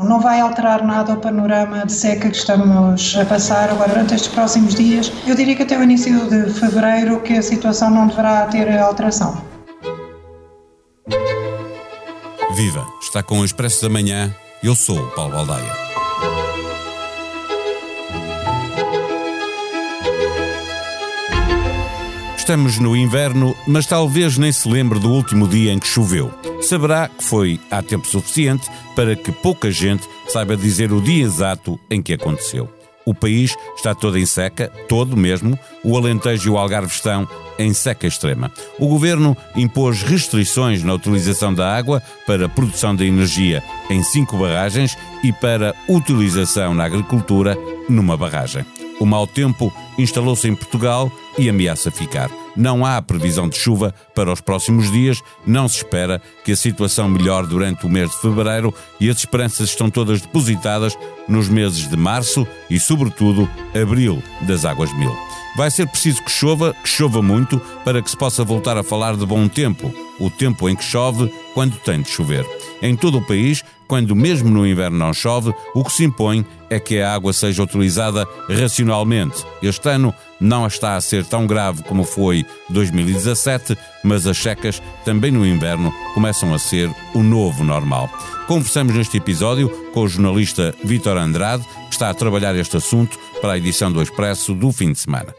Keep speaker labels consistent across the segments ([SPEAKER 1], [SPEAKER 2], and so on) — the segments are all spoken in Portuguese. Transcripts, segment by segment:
[SPEAKER 1] Não vai alterar nada o panorama de seca que estamos a passar agora durante estes próximos dias. Eu diria que até o início de fevereiro que a situação não deverá ter alteração.
[SPEAKER 2] Viva! Está com o Expresso da Manhã. Eu sou o Paulo Baldaia. Estamos no inverno, mas talvez nem se lembre do último dia em que choveu. Saberá que foi há tempo suficiente para que pouca gente saiba dizer o dia exato em que aconteceu. O país está todo em seca, todo mesmo. O Alentejo e o Algarve estão em seca extrema. O governo impôs restrições na utilização da água para produção de energia em cinco barragens e para utilização na agricultura numa barragem. O mau tempo instalou-se em Portugal e ameaça ficar. Não há previsão de chuva para os próximos dias, não se espera que a situação melhore durante o mês de fevereiro e as esperanças estão todas depositadas nos meses de março e, sobretudo, abril das Águas Mil. Vai ser preciso que chova, que chova muito, para que se possa voltar a falar de bom tempo, o tempo em que chove quando tem de chover. Em todo o país, quando mesmo no inverno não chove, o que se impõe é que a água seja utilizada racionalmente. Este ano não está a ser tão grave como foi 2017, mas as secas, também no inverno, começam a ser o novo normal. Conversamos neste episódio com o jornalista Vítor Andrade, que está a trabalhar este assunto para a edição do Expresso do fim de semana.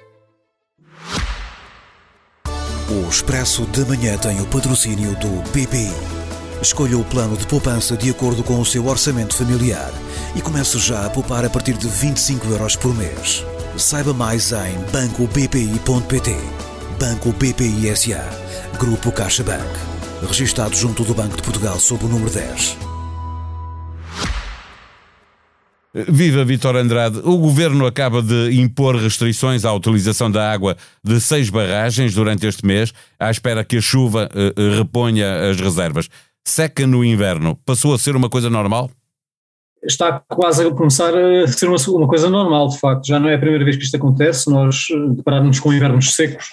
[SPEAKER 3] O Expresso de Manhã tem o patrocínio do BPI. Escolha o plano de poupança de acordo com o seu orçamento familiar e comece já a poupar a partir de 25 euros por mês. Saiba mais em bancobpi.pt. Banco BPI SA. Grupo CaixaBank. Registado junto do Banco de Portugal sob o número 10.
[SPEAKER 2] Viva Vitor Andrade. O governo acaba de impor restrições à utilização da água de seis barragens durante este mês, à espera que a chuva uh, reponha as reservas. Seca no inverno passou a ser uma coisa normal?
[SPEAKER 4] Está quase a começar a ser uma, uma coisa normal, de facto. Já não é a primeira vez que isto acontece, nós eh, depararmos com invernos secos.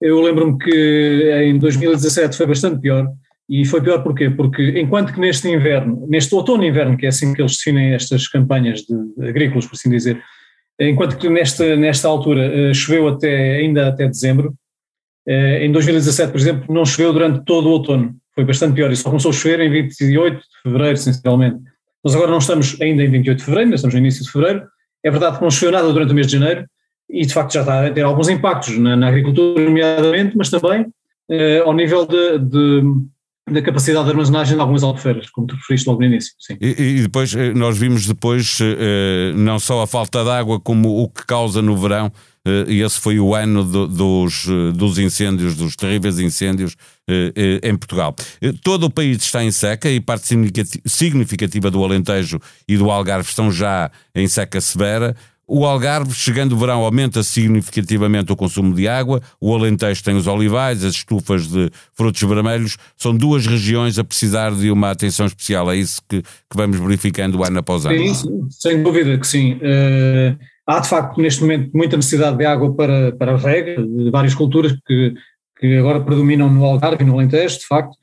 [SPEAKER 4] Eu lembro-me que em 2017 foi bastante pior e foi pior porquê? Porque enquanto que neste inverno, neste outono inverno, que é assim que eles definem estas campanhas de, agrícolas, por assim dizer, enquanto que nesta, nesta altura choveu até, ainda até dezembro, em 2017, por exemplo, não choveu durante todo o outono, foi bastante pior, e só começou a chover em 28 de fevereiro, essencialmente. Nós agora não estamos ainda em 28 de fevereiro, estamos no início de fevereiro, é verdade que não choveu nada durante o mês de janeiro, e de facto já está a ter alguns impactos na, na agricultura, nomeadamente, mas também uh, ao nível de, de da capacidade de armazenagem de algumas albufeiras, como tu referiste logo no início. Sim.
[SPEAKER 2] E, e, depois eh, nós vimos depois eh, não só a falta de água como o que causa no verão, eh, esse foi o ano do, dos, dos incêndios, dos terríveis incêndios em Portugal. Todo o país está em seca e parte significativa do Alentejo e do Algarve estão já em seca severa. O Algarve, chegando o verão, aumenta significativamente o consumo de água. O Alentejo tem os olivais, as estufas de frutos vermelhos. São duas regiões a precisar de uma atenção especial. É isso que, que vamos verificando ano após ano.
[SPEAKER 4] Sem dúvida que sim. Uh, há, de facto, neste momento, muita necessidade de água para, para rega, de várias culturas que, que agora predominam no Algarve e no Alentejo, de facto.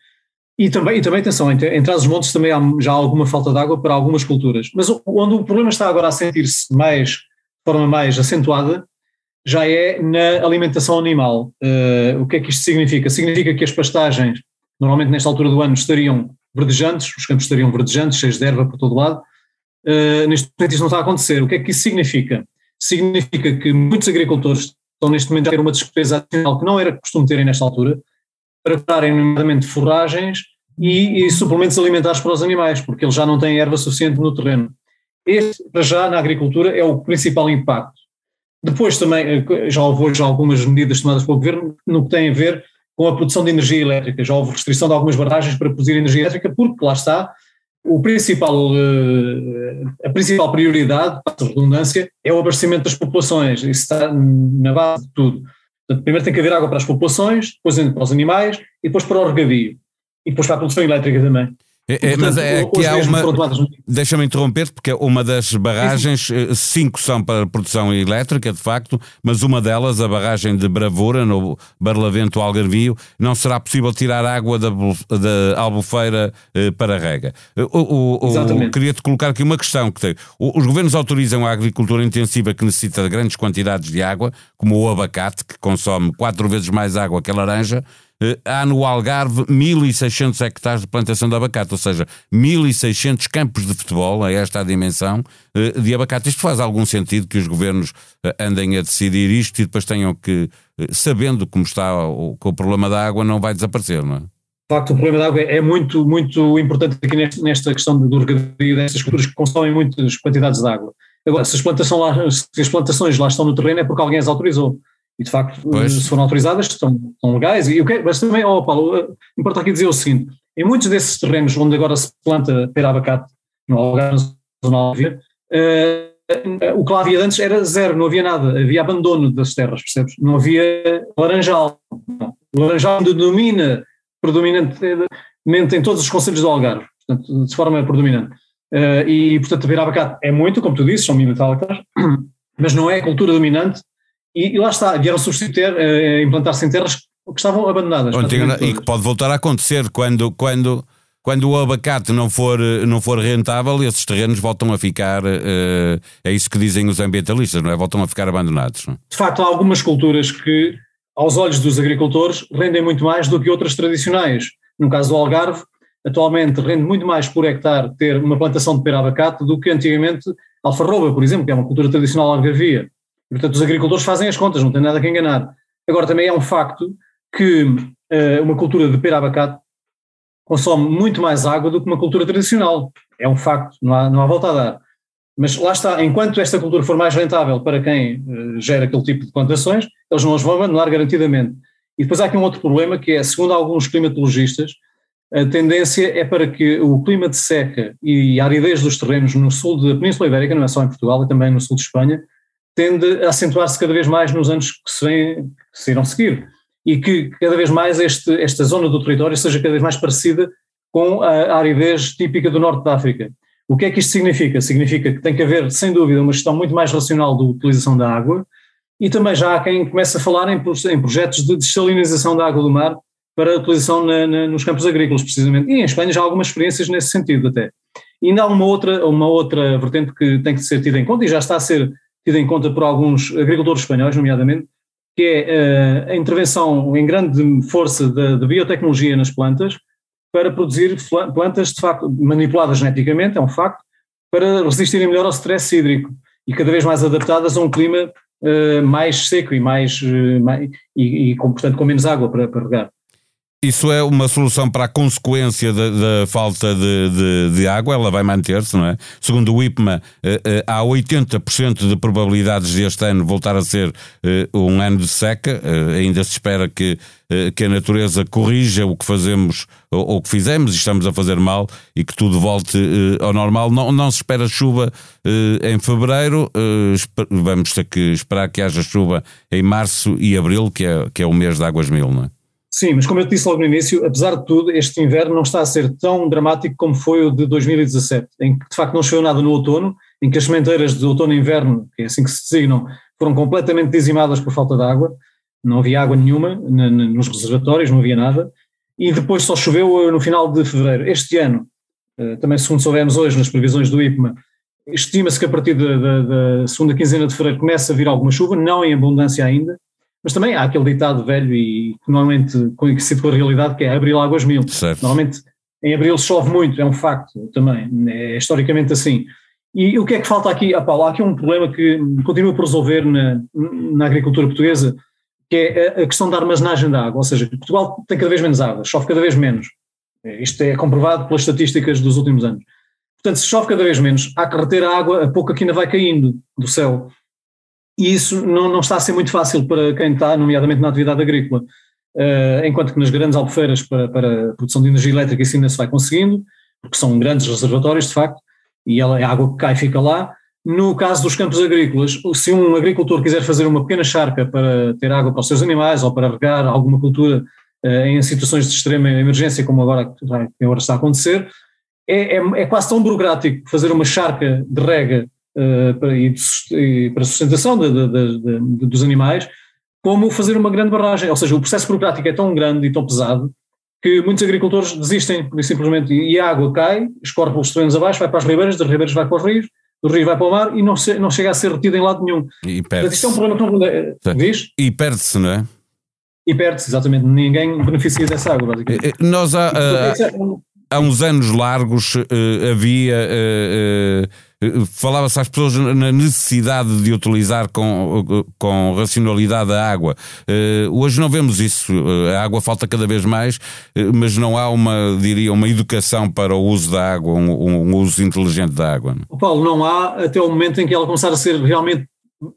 [SPEAKER 4] E também, e também atenção, entre, entre os montes também há já alguma falta de água para algumas culturas. Mas onde o problema está agora a sentir-se mais forma mais acentuada, já é na alimentação animal. Uh, o que é que isto significa? Significa que as pastagens, normalmente nesta altura do ano, estariam verdejantes, os campos estariam verdejantes, cheios de erva por todo lado. Uh, neste momento isso não está a acontecer. O que é que isso significa? Significa que muitos agricultores estão neste momento a ter uma despesa adicional que não era costume terem nesta altura, para prepararem nomeadamente forragens e, e suplementos alimentares para os animais, porque eles já não têm erva suficiente no terreno. Este, para já, na agricultura, é o principal impacto. Depois também, eh, já houve hoje algumas medidas tomadas pelo Governo no que tem a ver com a produção de energia elétrica. Já houve restrição de algumas barragens para produzir energia elétrica, porque lá está, o principal, eh, a principal prioridade, para a redundância, é o abastecimento das populações. Isso está na base de tudo. Portanto, primeiro tem que haver água para as populações, depois para os animais e depois para o regadio. E depois para a produção elétrica também.
[SPEAKER 2] É, é, mas é que há uma. Deixa-me interromper, porque uma das barragens, eh, cinco são para produção elétrica, de facto, mas uma delas, a barragem de Bravura, no Barlavento Algarvio, não será possível tirar água da, da Albufeira eh, para rega. Eh, o, o, Queria-te colocar aqui uma questão: que tem, os governos autorizam a agricultura intensiva que necessita de grandes quantidades de água, como o abacate, que consome quatro vezes mais água que a laranja. Eh, há no Algarve 1.600 hectares de plantação de abacate, ou seja, 1.600 campos de futebol, a esta a dimensão, eh, de abacate. Isto faz algum sentido que os governos eh, andem a decidir isto e depois tenham que, sabendo como está o, o problema da água não vai desaparecer, não é?
[SPEAKER 4] De facto, o problema da água é muito, muito importante aqui nesta questão do regadio destas culturas que consomem muitas quantidades de água. Agora, se as, lá, se as plantações lá estão no terreno é porque alguém as autorizou. E de facto, pois. se foram autorizadas, estão, estão legais. E o que, mas também, oh Paulo, eh, importa aqui dizer o seguinte: em muitos desses terrenos onde agora se planta pera abacate, no Algarve, na zona uh, o que lá havia antes era zero, não havia nada, havia abandono das terras, percebes? Não havia laranjal. O laranjal domina predominantemente em todos os conselhos do Algarve, portanto, de forma predominante. Uh, e, portanto, a pera abacate é muito, como tu disse, são hectares, mas não é a cultura dominante e, e lá está, vieram substituir, uh, implantar-se em terras que estavam abandonadas.
[SPEAKER 2] e que pode voltar a acontecer quando, quando, quando o abacate não for, não for rentável, esses terrenos voltam a ficar, uh, é isso que dizem os ambientalistas, não é? Voltam a ficar abandonados. Não?
[SPEAKER 4] De facto, há algumas culturas que, aos olhos dos agricultores, rendem muito mais do que outras tradicionais. No caso do Algarve, atualmente rende muito mais por hectare ter uma plantação de pera abacate do que antigamente alfarroba, por exemplo, que é uma cultura tradicional algarvia. Portanto, os agricultores fazem as contas, não tem nada que enganar. Agora, também é um facto que uh, uma cultura de pera-abacate consome muito mais água do que uma cultura tradicional. É um facto, não há, não há volta a dar. Mas lá está, enquanto esta cultura for mais rentável para quem uh, gera aquele tipo de plantações, eles não as vão abandonar garantidamente. E depois há aqui um outro problema que é, segundo alguns climatologistas, a tendência é para que o clima de seca e a aridez dos terrenos no sul da Península Ibérica, não é só em Portugal, é também no sul de Espanha, tende a acentuar-se cada vez mais nos anos que se, vem, que se irão seguir e que cada vez mais este, esta zona do território seja cada vez mais parecida com a aridez típica do norte da África. O que é que isto significa? Significa que tem que haver, sem dúvida, uma gestão muito mais racional da utilização da água e também já há quem comece a falar em, em projetos de dessalinização da água do mar para utilização na, na, nos campos agrícolas, precisamente. E em Espanha já há algumas experiências nesse sentido até. E ainda há uma outra, uma outra vertente que tem que ser tida em conta e já está a ser tido em conta por alguns agricultores espanhóis, nomeadamente, que é uh, a intervenção em grande força da biotecnologia nas plantas para produzir plantas de facto manipuladas geneticamente, é um facto, para resistirem melhor ao stress hídrico e cada vez mais adaptadas a um clima uh, mais seco e mais, uh, mais e, e, com, portanto com menos água para, para regar.
[SPEAKER 2] Isso é uma solução para a consequência da, falta de, de, de, água, ela vai manter-se, não é? Segundo o IPMA, eh, eh, há 80% de probabilidades de este ano voltar a ser eh, um ano de seca, ainda se espera que, que a natureza corrija o que fazemos ou o que fizemos e estamos a fazer mal e que tudo volte ao normal. Não, não se espera chuva em fevereiro, vamos ter que esperar que haja chuva em março e abril, que é, que é o mês de águas mil, não é?
[SPEAKER 4] Sim, mas como eu disse logo no início, apesar de tudo, este inverno não está a ser tão dramático como foi o de 2017, em que de facto não choveu nada no outono, em que as sementeiras de outono e inverno, que é assim que se designam, foram completamente dizimadas por falta de água, não havia água nenhuma nos reservatórios, não havia nada, e depois só choveu eh, no final de fevereiro. Este ano, eh, também segundo soubemos hoje nas previsões do IPMA, estima-se que a partir da, da, da segunda quinzena de fevereiro comece a vir alguma chuva, não em abundância ainda, mas também há aquele ditado velho e que normalmente conhecido com a realidade que é abril águas mil.
[SPEAKER 2] Certo.
[SPEAKER 4] Normalmente em abril chove muito, é um facto também, é historicamente assim. E o que é que falta aqui? Ah, Paulo, há aqui um problema que continua por resolver na, na agricultura portuguesa, que é a questão da armazenagem da água, ou seja, Portugal tem cada vez menos água, chove cada vez menos. Isto é comprovado pelas estatísticas dos últimos anos. Portanto, se chove cada vez menos, há que reter a água, a pouco que ainda vai caindo do céu e isso não, não está a ser muito fácil para quem está, nomeadamente na atividade agrícola, uh, enquanto que nas grandes albufeiras para, para produção de energia elétrica isso ainda se vai conseguindo, porque são grandes reservatórios de facto, e ela, a água que cai fica lá. No caso dos campos agrícolas, se um agricultor quiser fazer uma pequena charca para ter água para os seus animais ou para regar alguma cultura uh, em situações de extrema emergência, como agora, agora está a acontecer, é, é, é, quase tão burocrático fazer uma charca de rega para, e, de, para a sustentação de, de, dos animais, como fazer uma grande barragem. Ou seja, o processo burocrático é tão grande e tão pesado que muitos agricultores desistem, simplesmente, e a água cai, escorre pelos terrenos abaixo, vai para as ribeiras, das ribeiras vai para os rios, do rio vai para o mar e não, se, não chega a ser retido em lado nenhum.
[SPEAKER 2] E perde-se.
[SPEAKER 4] Isto é um problema que não... Diz?
[SPEAKER 2] E perde-se, não é?
[SPEAKER 4] E perde-se, exatamente. Ninguém beneficia dessa água, basicamente.
[SPEAKER 2] Eh, eh, nós há, é há uns anos largos uh, havia... Uh, uh, falava-se às pessoas na necessidade de utilizar com, com racionalidade a água. Hoje não vemos isso. A água falta cada vez mais, mas não há uma, diria, uma educação para o uso da água, um, um uso inteligente da água. Não?
[SPEAKER 4] Paulo, não há até o momento em que ela começar a ser realmente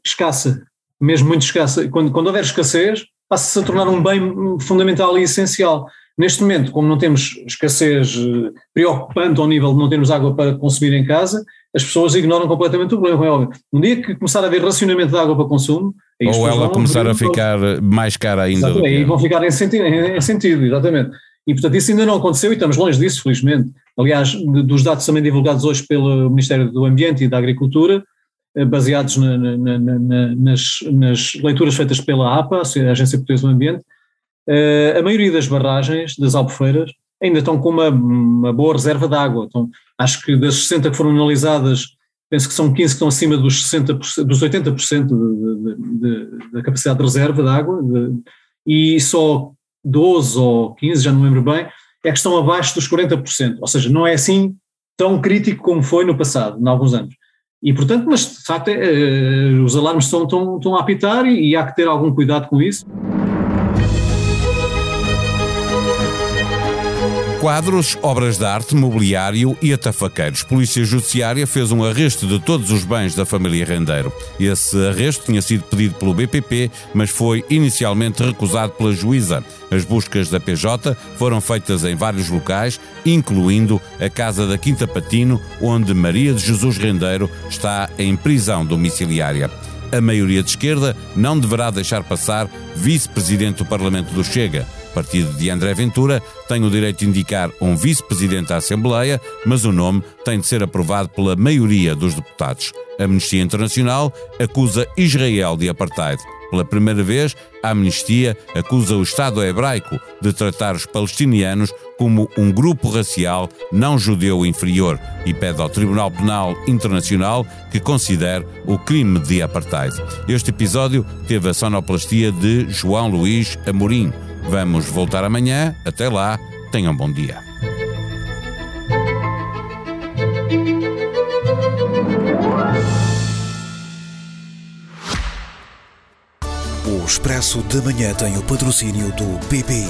[SPEAKER 4] escassa, mesmo muito escassa. Quando, quando houver escassez, passa-se a tornar um bem fundamental e essencial. Neste momento, como não temos escassez eh, preocupante ao nível de não termos água para consumir em casa, as pessoas ignoram completamente o problema, é óbvio. Um dia que começar a haver racionamento de água para consumo...
[SPEAKER 2] Ou ela começar a ficar mais cara ainda.
[SPEAKER 4] Exatamente, e vão ficar em sentido, em, sentido, exatamente. E portanto isso ainda não aconteceu e estamos longe disso, felizmente. Aliás, dos dados também divulgados hoje pelo Ministério do Ambiente e da Agricultura, eh, baseados na, na, na, nas, nas, leituras feitas pela APA, a Agência Portuguesa do Ambiente, a maioria das barragens, das albufeiras, ainda estão com uma, uma boa reserva de água. Então, acho que das 60 que foram analisadas, penso que são 15 que estão acima dos, 60%, dos 80% de, de, de, da capacidade de reserva de água, e só 12 ou 15, já não lembro bem, é que estão abaixo dos 40%. Ou seja, não é assim tão crítico como foi no passado, em alguns anos. E, portanto, mas de facto é, é, os alarmes estão, estão, estão a apitar e, e há que ter algum cuidado com isso.
[SPEAKER 2] Quadros, obras de arte, mobiliário e atafaqueiros. Polícia Judiciária fez um arresto de todos os bens da família Rendeiro. Esse arresto tinha sido pedido pelo BPP, mas foi inicialmente recusado pela juíza. As buscas da PJ foram feitas em vários locais, incluindo a casa da Quinta Patino, onde Maria de Jesus Rendeiro está em prisão domiciliária a maioria de esquerda não deverá deixar passar vice-presidente do Parlamento do Chega partido de André Ventura tem o direito de indicar um vice-presidente da Assembleia, mas o nome tem de ser aprovado pela maioria dos deputados. A Amnistia Internacional acusa Israel de apartheid. Pela primeira vez, a Amnistia acusa o Estado hebraico de tratar os palestinianos como um grupo racial não judeu inferior e pede ao Tribunal Penal Internacional que considere o crime de apartheid. Este episódio teve a sonoplastia de João Luís Amorim. Vamos voltar amanhã. Até lá, tenham um bom dia.
[SPEAKER 3] O Expresso de Manhã tem o patrocínio do BPI.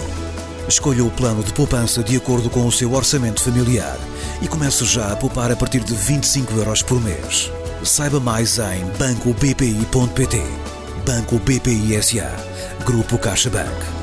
[SPEAKER 3] Escolha o plano de poupança de acordo com o seu orçamento familiar e comece já a poupar a partir de 25 euros por mês. Saiba mais em bancobpi.pt. Banco BPI SA. Grupo CaixaBank